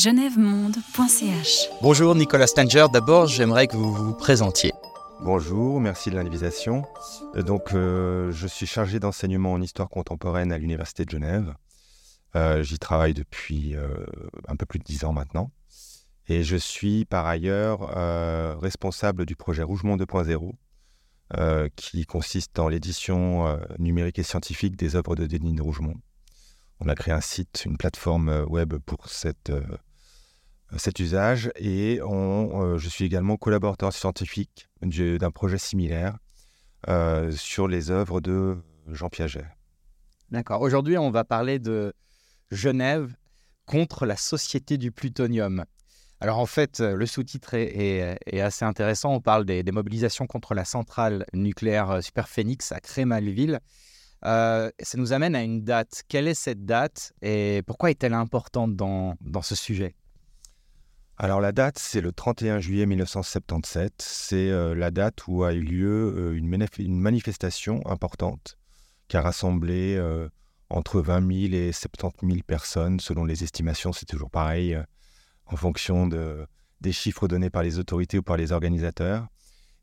genèvemonde.ch. Bonjour Nicolas Stanger, d'abord j'aimerais que vous vous présentiez. Bonjour, merci de l'invitation. Euh, Donc, euh, je suis chargé d'enseignement en histoire contemporaine à l'Université de Genève. Euh, J'y travaille depuis euh, un peu plus de dix ans maintenant. Et je suis par ailleurs euh, responsable du projet Rougemont 2.0, euh, qui consiste dans l'édition euh, numérique et scientifique des œuvres de Denis de Rougemont. On a créé un site, une plateforme web pour cette, euh, cet usage et on, euh, je suis également collaborateur scientifique du- d'un projet similaire euh, sur les œuvres de Jean Piaget. D'accord, aujourd'hui on va parler de Genève contre la société du plutonium. Alors en fait, euh, le sous-titre est, assez intéressant. On parle des, mobilisations contre la centrale nucléaire euh, Superphénix à Crémalville. Euh, ça nous amène à une date. Quelle est cette date et pourquoi est-elle importante dans ce sujet? Alors la date, c'est le 31 juillet 1977. C'est euh, la date où a eu lieu euh, une, manif- une manifestation importante qui a rassemblé euh, entre 20 000 et 70 000 personnes, selon les estimations. C'est toujours pareil en fonction de, des chiffres donnés par les autorités ou par les organisateurs.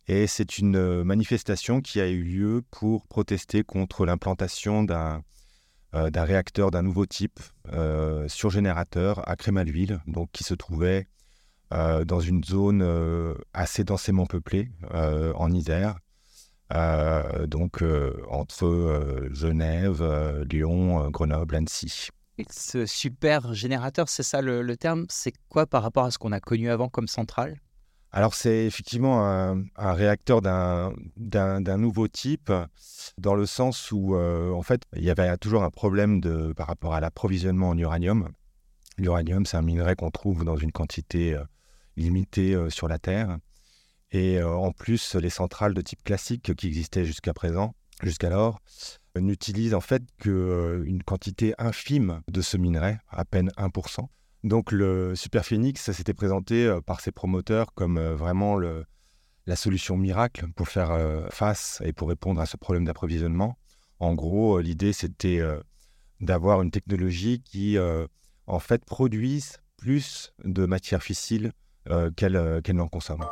Et c'est une manifestation qui a eu lieu pour protester contre l'implantation d'un réacteur d'un nouveau type euh, surgénérateur à Crémalville, donc qui se trouvait euh, dans une zone euh, assez densément peuplée euh, en Isère, donc entre Genève, Lyon, Grenoble, Annecy. Et Ce super générateur, c'est ça le, le terme? C'est quoi par rapport à ce qu'on a connu avant comme centrale? Alors c'est effectivement un, un réacteur d'un nouveau type, dans le sens où euh, en fait il y avait toujours un problème de, par rapport à l'approvisionnement en uranium. L'uranium, c'est un minerai qu'on trouve dans une quantité limitée euh, sur la Terre. Et euh, en plus, les centrales de type classique qui existaient jusqu'à présent, jusqu'alors, euh, n'utilisent en fait qu'une quantité infime de ce minerai, à peine 1%. Donc le Super Phoenix, ça s'était présenté euh, par ses promoteurs comme euh, vraiment le- la solution miracle pour faire euh, face et pour répondre à ce problème d'approvisionnement. En gros, euh, l'idée c'était euh, d'avoir une technologie qui euh, en fait produise plus de matière fissile euh, qu'elle euh, qu'elle n'en consomme.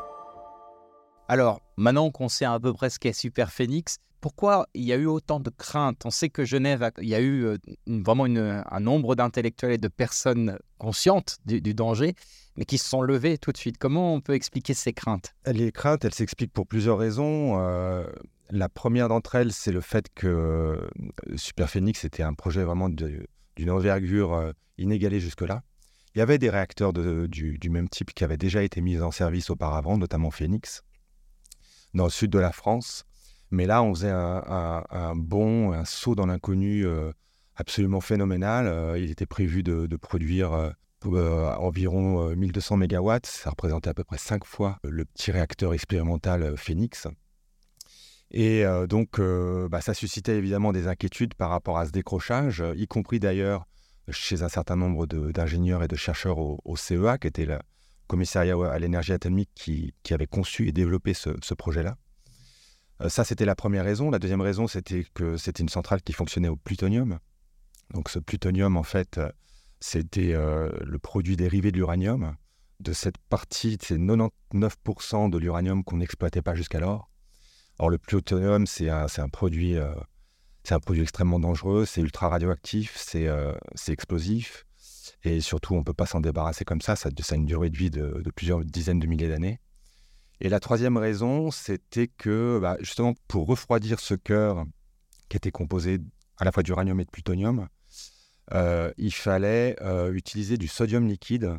Alors, maintenant qu'on sait à peu près ce qu'est Super Phoenix, pourquoi il y a eu autant de craintes? On sait que Genève, a- il y a eu euh, une- vraiment une- un nombre d'intellectuels et de personnes conscientes du, du danger, mais qui se sont levés tout de suite. Comment on peut expliquer ces craintes? Les craintes, elles s'expliquent pour plusieurs raisons. Euh, la première d'entre elles, c'est le fait que euh, Super Phoenix était un projet vraiment d'une envergure euh, inégalée jusque-là. Il y avait des réacteurs du, même type qui avaient déjà été mis en service auparavant, notamment Phoenix, dans le sud de la France. Mais là, on faisait un, un- un bond, un saut dans l'inconnu euh, absolument phénoménal. Euh, il était prévu de, produire euh, environ euh, 1200 mégawatts. Ça représentait à peu près 5 fois le petit réacteur expérimental Phoenix. Et donc, bah, ça suscitait évidemment des inquiétudes par rapport à ce décrochage, y compris d'ailleurs chez un certain nombre de- d'ingénieurs et de chercheurs au, CEA, qui était le commissariat à l'énergie atomique qui, qui avait conçu et développé ce, projet-là. Euh, ça, c'était la première raison. La deuxième raison, c'était que c'était une centrale qui fonctionnait au plutonium. Donc, ce plutonium, en fait, euh, c'était euh, le produit dérivé de l'uranium. De cette partie, c'est 99% de l'uranium qu'on n'exploitait pas jusqu'alors. Or, le plutonium, c'est un, un produit, c'est un produit extrêmement dangereux, c'est ultra radioactif, c'est euh, explosif, et surtout, on ne peut pas s'en débarrasser comme ça. Ça, a une durée de vie de, plusieurs dizaines de milliers d'années. Et la troisième raison, c'était que, bah, justement, pour refroidir ce cœur qui était composé à la fois d'uranium et de plutonium, euh, il fallait euh, utiliser du sodium liquide.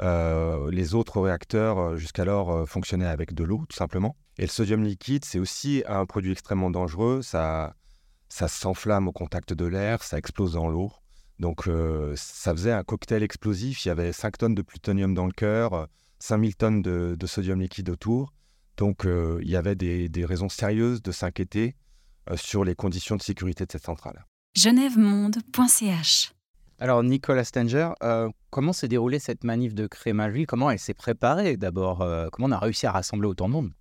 Euh, les autres réacteurs, jusqu'alors, fonctionnaient avec de l'eau, tout simplement. Et le sodium liquide, c'est aussi un produit extrêmement dangereux. Ça, ça s'enflamme au contact de l'air, ça explose dans l'eau. Donc, euh, ça faisait un cocktail explosif. Il y avait 5 tonnes de plutonium dans le cœur, euh, 5000 tonnes de, de sodium liquide autour. Donc, euh, il y avait des, des raisons sérieuses de s'inquiéter euh, sur les conditions de sécurité de cette centrale. genèvemonde.ch. Alors, Nicolas Stanger, euh, comment s'est déroulée cette manif de Crémalville Comment elle s'est préparée d'abord Euh, Comment on a réussi à rassembler autant de monde?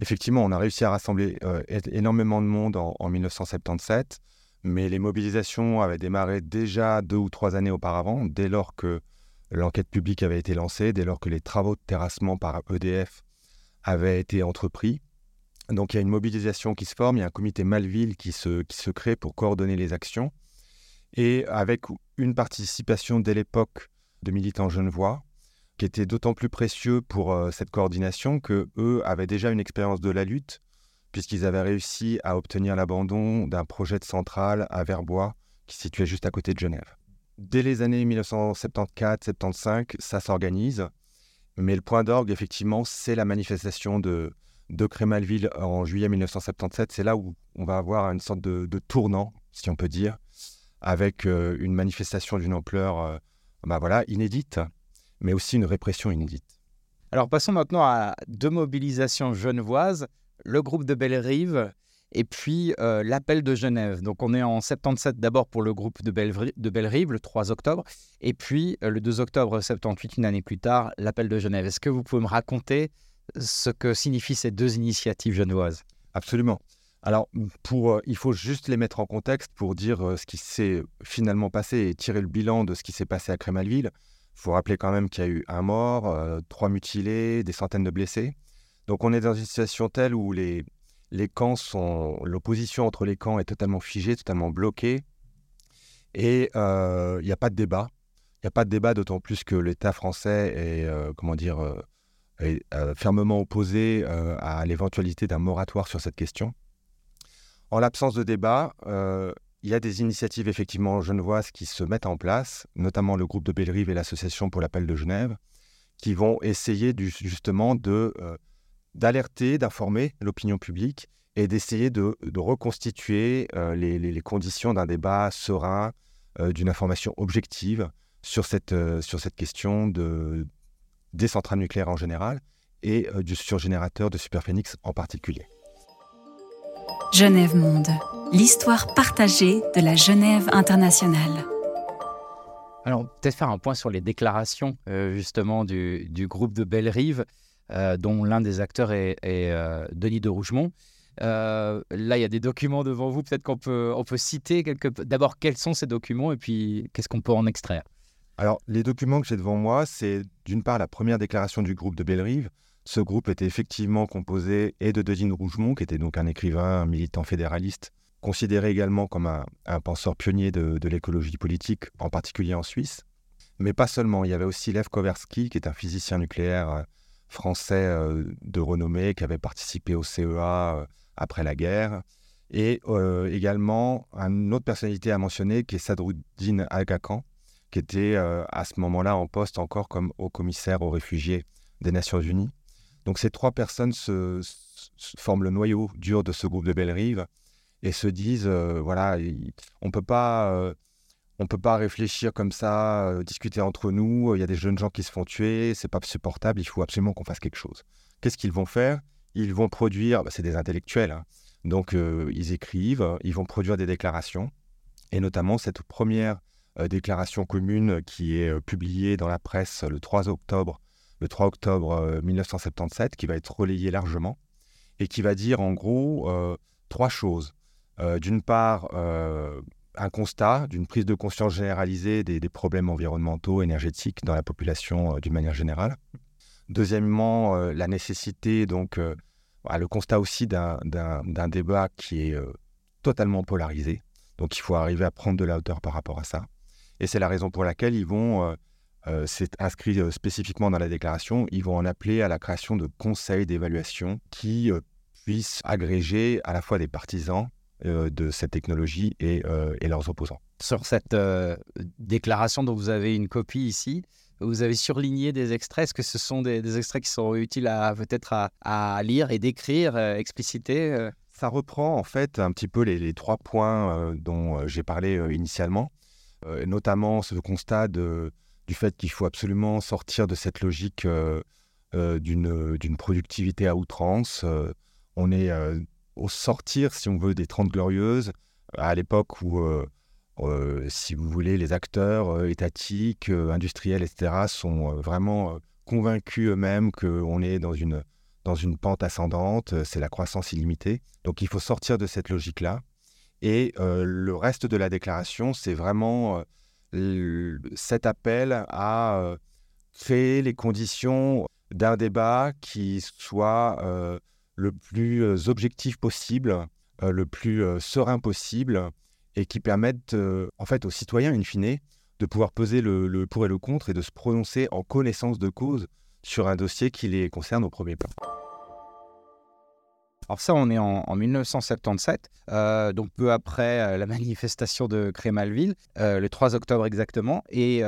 Effectivement, on a réussi à rassembler euh, énormément de monde en, en 1977, mais les mobilisations avaient démarré déjà deux ou trois années auparavant, dès lors que l'enquête publique avait été lancée, dès lors que les travaux de terrassement par EDF avaient été entrepris. Donc il y a une mobilisation qui se forme, il y a un comité Malville qui se, qui se crée pour coordonner les actions, et avec une participation dès l'époque de militants genevois, qui était d'autant plus précieux pour euh, cette coordination que eux avaient déjà une expérience de la lutte, puisqu'ils avaient réussi à obtenir l'abandon d'un projet de centrale à Verbois, qui se situait juste à côté de Genève. Dès les années 1974-75, ça s'organise, mais le point d'orgue, effectivement, c'est la manifestation de, de Crémalville en juillet 1977. C'est là où on va avoir une sorte de, tournant, si on peut dire, avec euh, une manifestation d'une ampleur euh, bah voilà, inédite, mais aussi une répression inédite. Alors passons maintenant à deux mobilisations genevoises, le groupe de Bellerive et puis euh, l'appel de Genève. Donc on est en 77 d'abord pour le groupe de, de Bellerive, le 3 octobre, et puis le 2 octobre 78, une année plus tard, l'appel de Genève. Est-ce que vous pouvez me raconter ce que signifient ces deux initiatives genevoises? Absolument. Alors, pour, euh, il faut juste les mettre en contexte pour dire euh, ce qui s'est finalement passé et tirer le bilan de ce qui s'est passé à Crémalville. Il faut rappeler quand même qu'il y a eu un mort, euh, trois mutilés, des centaines de blessés. Donc, on est dans une situation telle où les, les camps sont. L'opposition entre les camps est totalement figée, totalement bloquée. Et il n'y a pas de débat. Il n'y a pas de débat, d'autant plus que l'État français est, comment dire, est euh, fermement opposé euh, à l'éventualité d'un moratoire sur cette question. En l'absence de débat, euh, il y a des initiatives effectivement genevoises qui se mettent en place, notamment le groupe de Bellerive et l'association pour l'appel de Genève, qui vont essayer justement de d'alerter, d'informer l'opinion publique et d'essayer de, reconstituer les, conditions d'un débat serein, d'une information objective sur cette, question de, des centrales nucléaires en général et euh, du surgénérateur de Superphénix en particulier. Genève Monde, l'histoire partagée de la Genève internationale. Alors, peut-être faire un point sur les déclarations euh, justement du, groupe de Belle-Rive, euh, dont l'un des acteurs est, Denis de Rougemont. là, il y a des documents devant vous, peut-être qu'on peut, on peut citer quelques... d'abord quels sont ces documents et puis qu'est-ce qu'on peut en extraire? Alors, les documents que j'ai devant moi, c'est d'une part la première déclaration du groupe de Bellerive. Ce groupe était effectivement composé et de Denis Rougemont, qui était donc un écrivain, un militant fédéraliste, considéré également comme un, penseur pionnier de, l'écologie politique, en particulier en Suisse. Mais pas seulement, il y avait aussi Lev Kowerski, qui est un physicien nucléaire euh, français euh, de renommée, qui avait participé au CEA euh, après la guerre. Et également, une autre personnalité à mentionner, qui est Sadruddin Agakan, qui était à ce moment-là en poste encore comme haut commissaire aux réfugiés des Nations Unies. Donc ces trois personnes se, forment le noyau dur de ce groupe de Belle-Rive et se disent euh, voilà, on peut pas. Euh, on peut pas réfléchir comme ça, discuter entre nous. Il y a des jeunes gens qui se font tuer, c'est pas supportable. Il faut absolument qu'on fasse quelque chose. Qu'est-ce qu'ils vont faire? Ils vont produire, bah, c'est des intellectuels, hein. donc ils écrivent, ils vont produire des déclarations, et notamment cette première euh, déclaration commune qui est euh, publiée dans la presse le 3 octobre, le 3 octobre 1977, euh, qui va être relayée largement et qui va dire en gros trois choses. D'une part, un constat d'une prise de conscience généralisée des, problèmes environnementaux, énergétiques dans la population d'une manière générale. Deuxièmement, la nécessité, donc, le constat aussi d'un débat qui est totalement polarisé. Donc, il faut arriver à prendre de la hauteur par rapport à ça. Et c'est la raison pour laquelle ils vont, euh, euh, c'est inscrit euh, spécifiquement dans la déclaration, ils vont en appeler à la création de conseils d'évaluation qui puissent agréger à la fois des partisans de cette technologie et, leurs opposants. Sur cette déclaration dont vous avez une copie ici, vous avez surligné des extraits. Est-ce que ce sont des, extraits qui sont utiles à peut-être à, lire et d'écrire, expliciter Ça reprend en fait un petit peu les trois points dont j'ai parlé initialement. Euh, notamment ce constat du fait qu'il faut absolument sortir de cette logique euh, euh, d'une productivité à outrance. on est au sortir, si on veut, des Trente Glorieuses, à l'époque où, si vous voulez, les acteurs étatiques, industriels, etc., sont vraiment convaincus eux-mêmes qu'on est dans une, dans une pente ascendante, c'est la croissance illimitée. Donc il faut sortir de cette logique-là et le reste de la déclaration, c'est vraiment cet appel à créer les conditions d'un débat qui soit le plus objectif possible, le plus serein possible, et qui permette en fait aux citoyens, in fine, de pouvoir peser le, pour et le contre et de se prononcer en connaissance de cause sur un dossier qui les concerne au premier plan. Alors ça, on est en, 1977, euh, donc peu après euh, la manifestation de Crémalville, euh, le 3 octobre exactement, et,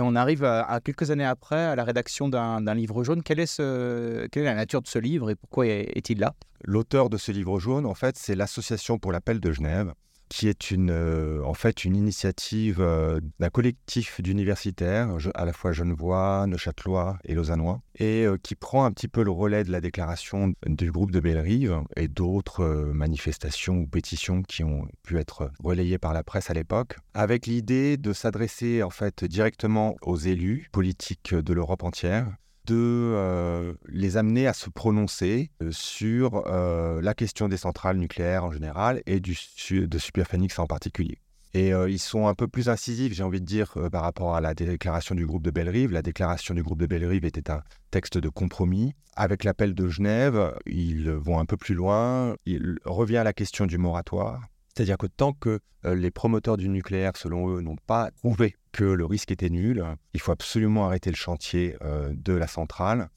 on arrive à, quelques années après à la rédaction d'un livre jaune. Est, ce, quelle est la nature de ce livre et pourquoi est-il là? L'auteur de ce livre jaune, en fait, c'est l'Association pour l'appel de Genève, qui est une, euh, en fait une initiative euh, d'un collectif d'universitaires, à la fois genevois, neuchâtelois et lausannois, et euh, qui prend un petit peu le relais de la déclaration du groupe de Bellerive et d'autres manifestations ou pétitions qui ont pu être relayées par la presse à l'époque, avec l'idée de s'adresser en fait directement aux élus politiques de l'Europe entière de euh, les amener à se prononcer euh, sur euh, la question des centrales nucléaires en général et de Superphénix en particulier. Et ils sont un peu plus incisifs, j'ai envie de dire, par rapport à la déclaration du groupe de Bellerive. La déclaration du groupe de Bellerive était un texte de compromis. Avec l'appel de Genève, ils vont un peu plus loin. Il revient à la question du moratoire. C'est-à-dire que tant que les promoteurs du nucléaire, selon eux, n'ont pas prouvé que le risque était nul. Il faut absolument arrêter le chantier euh, de la centrale,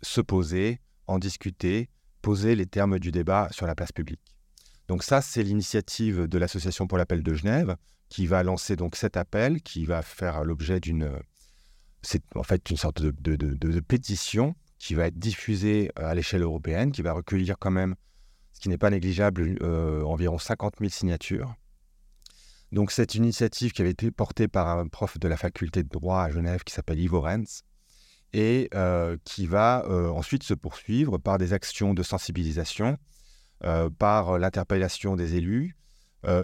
se poser, en discuter, poser les termes du débat sur la place publique. Donc ça, c'est l'initiative de l'Association pour l'appel de Genève qui va lancer donc cet appel, qui va faire l'objet d'une, c'est en fait une sorte de, pétition qui va être diffusée euh, à l'échelle européenne, qui va recueillir quand même, ce qui n'est pas négligeable, euh, environ 50 000 signatures. Donc c'est une initiative qui avait été portée par un prof de la faculté de droit à Genève qui s'appelle Ivo Renz et euh, qui va euh, ensuite se poursuivre par des actions de sensibilisation, par l'interpellation des élus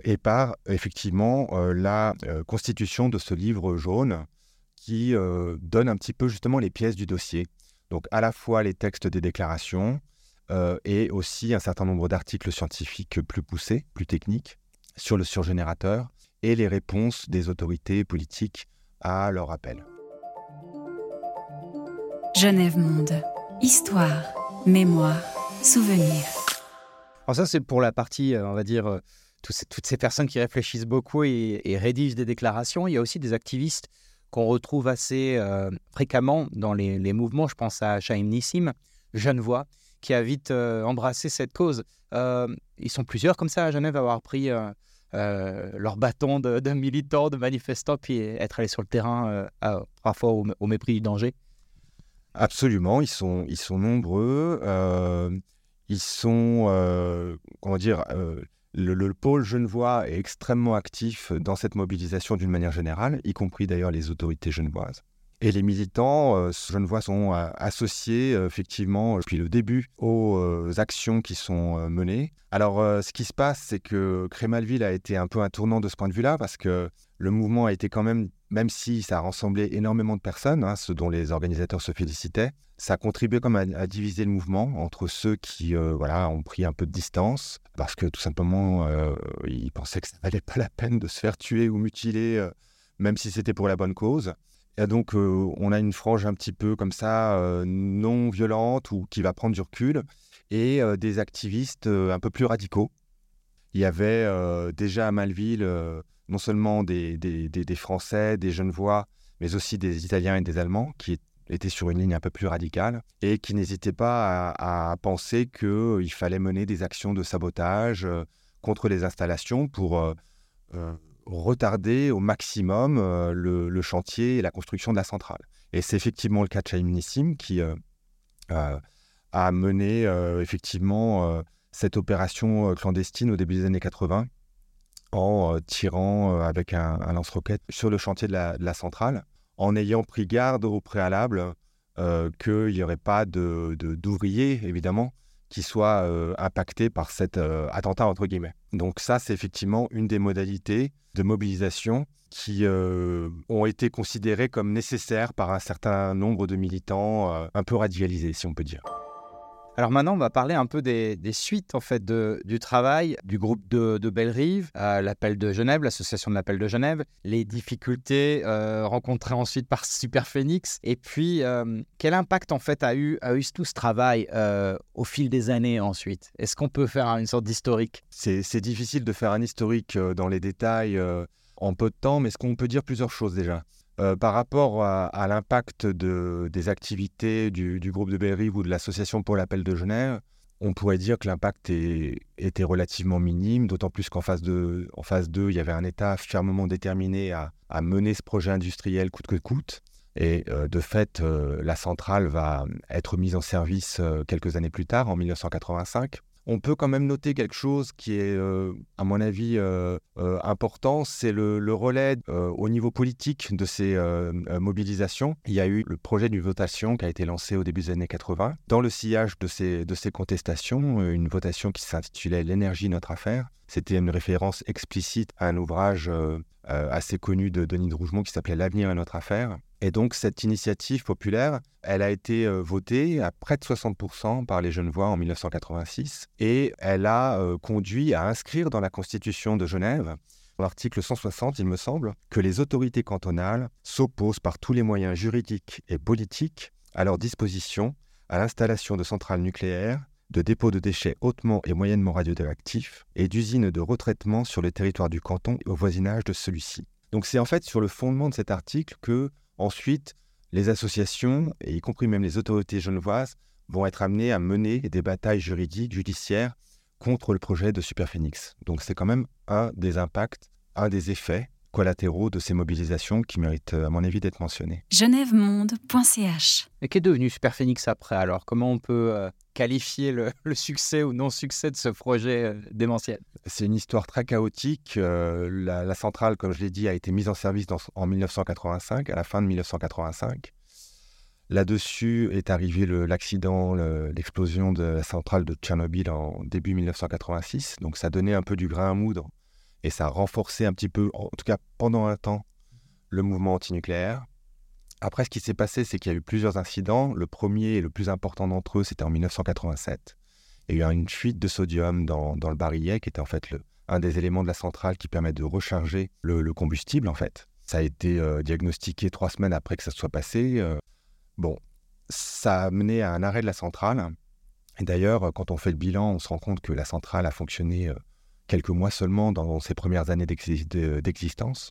et par effectivement la constitution de ce livre jaune qui donne un petit peu justement les pièces du dossier. Donc à la fois les textes des déclarations et aussi un certain nombre d'articles scientifiques plus poussés, plus techniques sur le surgénérateur et les réponses des autorités politiques à leur appel. Genève Monde. Histoire, mémoire, souvenir. Alors ça, c'est pour la partie, euh, on va dire, euh, toutes ces personnes qui réfléchissent beaucoup et, rédigent des déclarations. Il y a aussi des activistes qu'on retrouve assez euh, fréquemment dans les, mouvements. Je pense à Chaim Nissim, Genevois, qui a vite embrassé cette cause. ils sont plusieurs comme ça à Genève à avoir pris euh, leur bâton de, militants, de manifestants, puis être allé sur le terrain euh, parfois au, mépris du danger Absolument, ils sont, ils sont nombreux. Euh, ils sont, comment dire, le, pôle genevois est extrêmement actif dans cette mobilisation d'une manière générale, y compris d'ailleurs les autorités genevoises. Et les militants euh, genevois sont euh, associés euh, effectivement depuis le début aux actions qui sont menées. Alors ce qui se passe, c'est que Crémalville a été un peu un tournant de ce point de vue-là parce que le mouvement a été quand même, même si ça a rassemblé énormément de personnes, hein, ce dont les organisateurs se félicitaient, ça a contribué comme à, à diviser le mouvement entre ceux qui voilà, ont pris un peu de distance parce que tout simplement ils pensaient que ça valait pas la peine de se faire tuer ou mutiler, même si c'était pour la bonne cause. Donc, euh, on a une frange un petit peu comme ça, euh, non violente ou qui va prendre du recul, et euh, des activistes un peu plus radicaux. Il y avait déjà à Malville non seulement des, des, Français, des Genevois, mais aussi des Italiens et des Allemands qui étaient sur une ligne un peu plus radicale et qui n'hésitaient pas à penser qu'il fallait mener des actions de sabotage contre les installations pour retarder au maximum euh, le, chantier et la construction de la centrale. Et c'est effectivement le cas de qui euh, euh, a mené effectivement cette opération clandestine au début des années 80 en tirant avec un, lance-roquette sur le chantier de la, centrale, en ayant pris garde au préalable qu'il n'y aurait pas d'ouvriers, de, évidemment, qui soient impactés par cet attentat, entre guillemets. Donc ça, c'est effectivement une des modalités de mobilisation qui euh, ont été considérés comme nécessaires par un certain nombre de militants euh, un peu radicalisés, si on peut dire. Alors maintenant, on va parler un peu des, suites en fait du travail du groupe de, de Bellerive, l'appel de Genève, l'association de l'appel de Genève, les difficultés euh, rencontrées ensuite par Superphénix, et puis euh, quel impact en fait a eu, a tout ce travail euh, au fil des années ensuite? Est-ce qu'on peut faire une sorte d'historique? C'est difficile de faire un historique dans les détails en peu de temps, mais ce qu'on peut dire plusieurs choses déjà? Euh, par rapport à, l'impact des activités du, groupe de Bellerive ou de l'association pour l'appel de Genève, on pourrait dire que l'impact était relativement minime, d'autant plus qu'en phase, 2, en phase 2, il y avait un État fermement déterminé à, mener ce projet industriel coûte que coûte. Et euh, de fait, euh, la centrale va être mise en service quelques années plus tard, en 1985. On peut quand même noter quelque chose qui est, euh, à mon avis, euh, euh, important, c'est le, relais au niveau politique de ces mobilisations. Il y a eu le projet d'une votation qui a été lancé au début des années 80. Dans le sillage de ces, de ces contestations, une votation qui s'intitulait L'énergie, notre affaire. C'était une référence explicite à un ouvrage assez connu de Denis de Rougemont qui s'appelait L'avenir est notre affaire et donc, cette initiative populaire, elle a été euh, votée à près de 60% par les Genevois en 1986 et elle a euh, conduit à inscrire dans la Constitution de Genève, l'article 160, il me semble, que les autorités cantonales s'opposent par tous les moyens juridiques et politiques à leur disposition à l'installation de centrales nucléaires, de dépôts de déchets hautement et moyennement radioactifs et d'usines de retraitement sur le territoire du canton et au voisinage de celui-ci. Donc c'est en fait sur le fondement de cet article que Ensuite, les associations, et y compris même les autorités genevoises, vont être amenées à mener des batailles juridiques, judiciaires contre le projet de Superphénix. Donc c'est quand même un des impacts, un des effets collatéraux de ces mobilisations qui méritent, à mon avis, d'être mentionnés. genèvemonde.ch Et qu'est devenu Superphénix après alors? Comment on peut euh, qualifier le, succès ou non-succès de ce projet euh, démentiel? C'est une histoire très chaotique. Euh, la, centrale, comme je l'ai dit, a été mise en service en 1985, à la fin de 1985. Là-dessus est arrivé l'accident, l'explosion de la centrale de Tchernobyl en début 1986. Donc ça donnait un peu du grain à moudre et ça a renforcé un petit peu, en tout cas pendant un temps, le mouvement antinucléaire. Après, ce qui s'est passé, c'est qu'il y a eu plusieurs incidents. Le premier et le plus important d'entre eux, c'était en 1987. Il y a eu une fuite de sodium dans, le barillet, qui était en fait le, un des éléments de la centrale qui permet de recharger le, combustible, en fait. Ça a été euh, diagnostiqué trois semaines après que ça soit passé. Euh. bon, ça a mené à un arrêt de la centrale. Et d'ailleurs, quand on fait le bilan, on se rend compte que la centrale a fonctionné euh, quelques mois seulement dans ses premières années d'existence.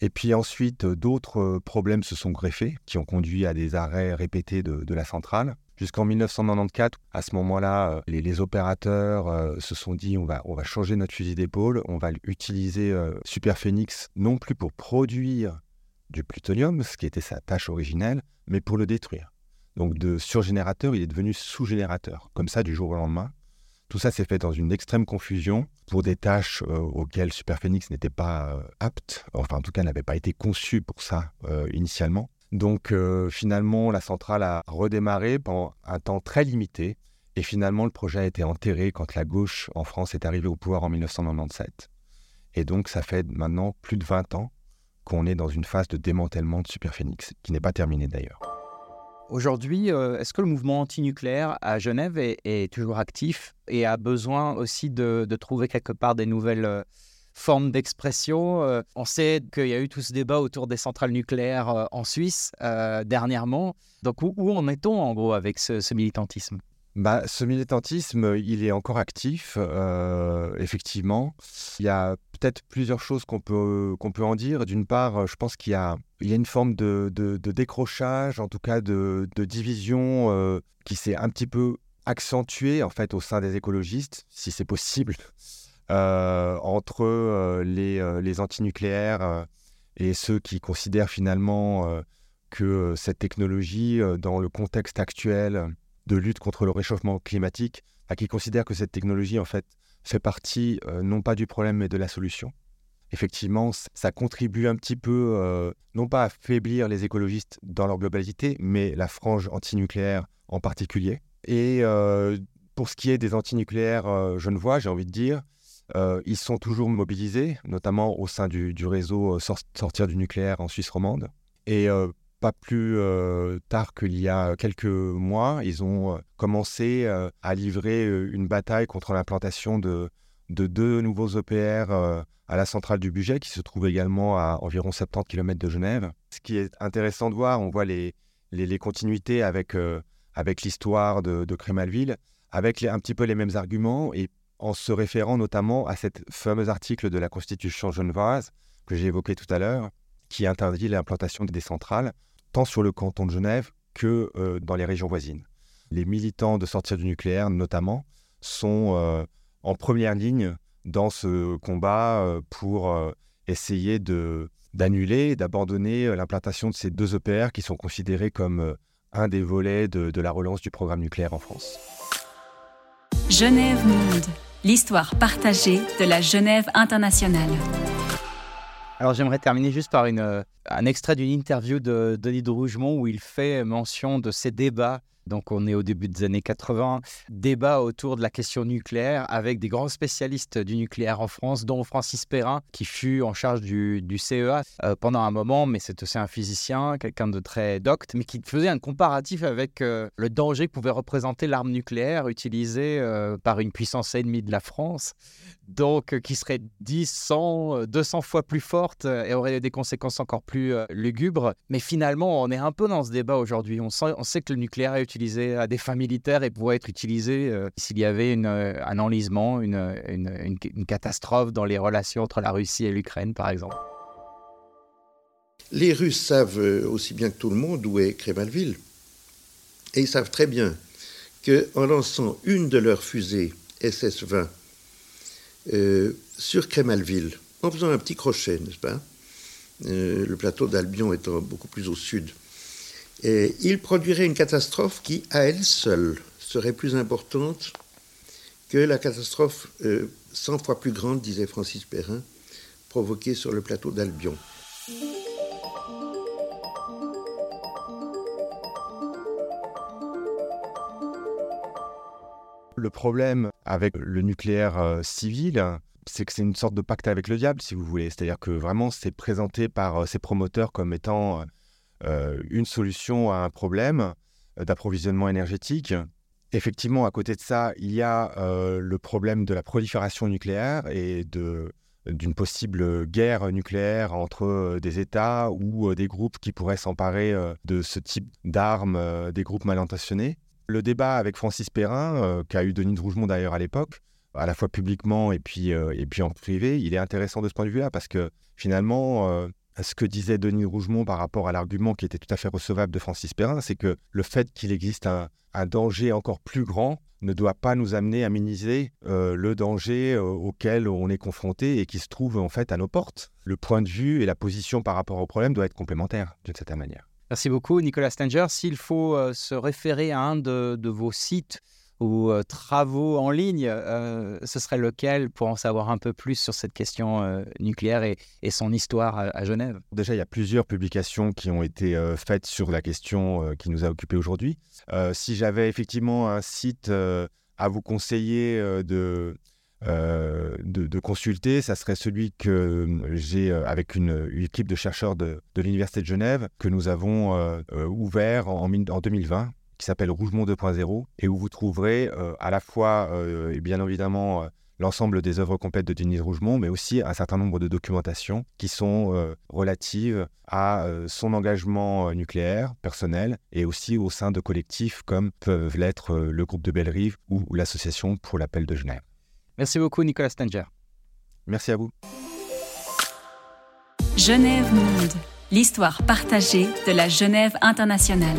Et puis ensuite, d'autres euh, problèmes se sont greffés, qui ont conduit à des arrêts répétés de, la centrale. Jusqu'en 1994, à ce moment-là, euh, les, opérateurs euh, se sont dit on va, changer notre fusil d'épaule, on va utiliser Superphénix non plus pour produire du plutonium, ce qui était sa tâche originelle, mais pour le détruire. Donc de surgénérateur, il est devenu sous-générateur, comme ça du jour au lendemain. Tout ça s'est fait dans une extrême confusion pour des tâches euh, auxquelles Superphénix n'était pas euh, apte, enfin en tout cas n'avait pas été conçu pour ça euh, initialement. Donc finalement, la centrale a redémarré pendant un temps très limité et finalement le projet a été enterré quand la gauche en France est arrivée au pouvoir en 1997. Et donc ça fait maintenant plus de 20 ans qu'on est dans une phase de démantèlement de Superphénix, qui n'est pas terminée d'ailleurs. Aujourd'hui, euh, est-ce que le mouvement antinucléaire à Genève est, toujours actif et a besoin aussi de, trouver quelque part des nouvelles euh, formes d'expression euh, On sait qu'il y a eu tout ce débat autour des centrales nucléaires en Suisse dernièrement. Donc où, en est-on en gros avec ce militantisme? Bah, ce militantisme, il est encore actif, euh, effectivement. Il y a peut-être plusieurs choses qu'on peut, qu'on peut en dire. D'une part, je pense qu'il y a, y a une forme de, de, décrochage, en tout cas de, de division euh, qui s'est un petit peu accentuée en fait au sein des écologistes, si c'est possible, euh, entre les, les antinucléaires et ceux qui considèrent finalement que cette technologie, dans le contexte actuel, de lutte contre le réchauffement climatique, à qui considère que cette technologie, en fait, fait partie euh, non pas du problème, mais de la solution. Effectivement, ça contribue un petit peu, euh, non pas à faiblir les écologistes dans leur globalité, mais la frange antinucléaire en particulier. Et euh, pour ce qui est des antinucléaires je ne vois, j'ai envie de dire, ils sont toujours mobilisés, notamment au sein du, réseau Sortir du nucléaire en Suisse romande. Et pas plus tard qu'il y a quelques mois, ils ont commencé à livrer une bataille contre l'implantation de, de, deux nouveaux EPR à la centrale du budget, qui se trouve également à environ 70 km de Genève. Ce qui est intéressant de voir, on voit les, continuités avec, l'histoire de, Crémalville, avec un petit peu les mêmes arguments et en se référant notamment à cet fameux article de la Constitution genevoise que j'ai évoqué tout à l'heure, qui interdit l'implantation des centrales, tant sur le canton de Genève que euh, dans les régions voisines. Les militants de sortir du nucléaire, notamment, sont euh, en première ligne dans ce combat euh, pour essayer d'annuler, d'abandonner l'implantation de ces deux EPR qui sont considérés comme un des volets de la relance du programme nucléaire en France. Genève Monde, l'histoire partagée de la Genève internationale. Alors j'aimerais terminer juste par euh, un extrait d'une interview de Denis de Rougemont où il fait mention de ces débats donc on est au début des années 80, débat autour de la question nucléaire avec des grands spécialistes du nucléaire en France, dont Francis Perrin, qui fut en charge du, CEA euh, pendant un moment, mais c'est aussi un physicien, quelqu'un de très docte, mais qui faisait un comparatif avec euh, le danger que pouvait représenter l'arme nucléaire utilisée euh, par une puissance ennemie de la France, donc qui serait 10, 100, 200 fois plus forte et aurait des conséquences encore plus lugubres. Mais finalement, on est un peu dans ce débat aujourd'hui. On, sait que le nucléaire est à des fins militaires et pourrait être utilisé euh, s'il y avait euh, un enlisement, une, catastrophe dans les relations entre la Russie et l'Ukraine, par exemple. Les Russes savent euh, aussi bien que tout le monde où est Crémalville. Et ils savent très bien qu'en lançant une de leurs fusées SS-20 sur Crémalville, en faisant un petit crochet, n'est-ce pas Le plateau d'Albion étant beaucoup plus au sud, il produirait une catastrophe qui, à elle seule, serait plus importante que la catastrophe 100 euh, fois plus grande, disait Francis Perrin, provoquée sur le plateau d'Albion. Le problème avec le nucléaire euh, civil, c'est que c'est une sorte de pacte avec le diable, si vous voulez. C'est-à-dire que vraiment, c'est présenté par euh, ses promoteurs comme étant euh, une solution à un problème euh, d'approvisionnement énergétique. Effectivement, à côté de ça, il y a euh, le problème de la prolifération nucléaire et de, d'une possible guerre nucléaire entre des États ou des groupes qui pourraient s'emparer de ce type d'armes, des groupes mal intentionnés. Le débat avec Francis Perrin, qu'a eu Denis de Rougemont d'ailleurs à l'époque, à la fois publiquement et puis, et puis en privé, il est intéressant de ce point de vue-là parce que finalement, ce que disait Denis Rougemont par rapport à l'argument qui était tout à fait recevable de Francis Perrin, c'est que le fait qu'il existe un, danger encore plus grand ne doit pas nous amener à minimiser euh, le danger euh, auquel on est confronté et qui se trouve en fait à nos portes. Le point de vue et la position par rapport au problème doivent être complémentaires d'une certaine manière. Merci beaucoup Nicolas Stenger. S'il faut euh, se référer à un de vos sites ou euh, travaux en ligne, euh, ce serait lequel pour en savoir un peu plus sur cette question euh, nucléaire et, son histoire à, Genève? Déjà, il y a plusieurs publications qui ont été faites sur la question qui nous a occupés aujourd'hui. si j'avais effectivement un site à vous conseiller de, de, consulter, ça serait celui que j'ai avec une, équipe de chercheurs de, l'Université de Genève que nous avons ouvert en 2020 qui s'appelle Rougemont 2.0 et où vous trouverez euh, à la fois, euh, et bien évidemment, euh, l'ensemble des œuvres complètes de Denise Rougemont, mais aussi un certain nombre de documentations qui sont relatives à son engagement nucléaire personnel et aussi au sein de collectifs comme peuvent l'être le groupe de Bellerive ou, ou l'association pour l'appel de Genève. Merci beaucoup Nicolas Stenger. Merci à vous. Genève Monde, l'histoire partagée de la Genève internationale.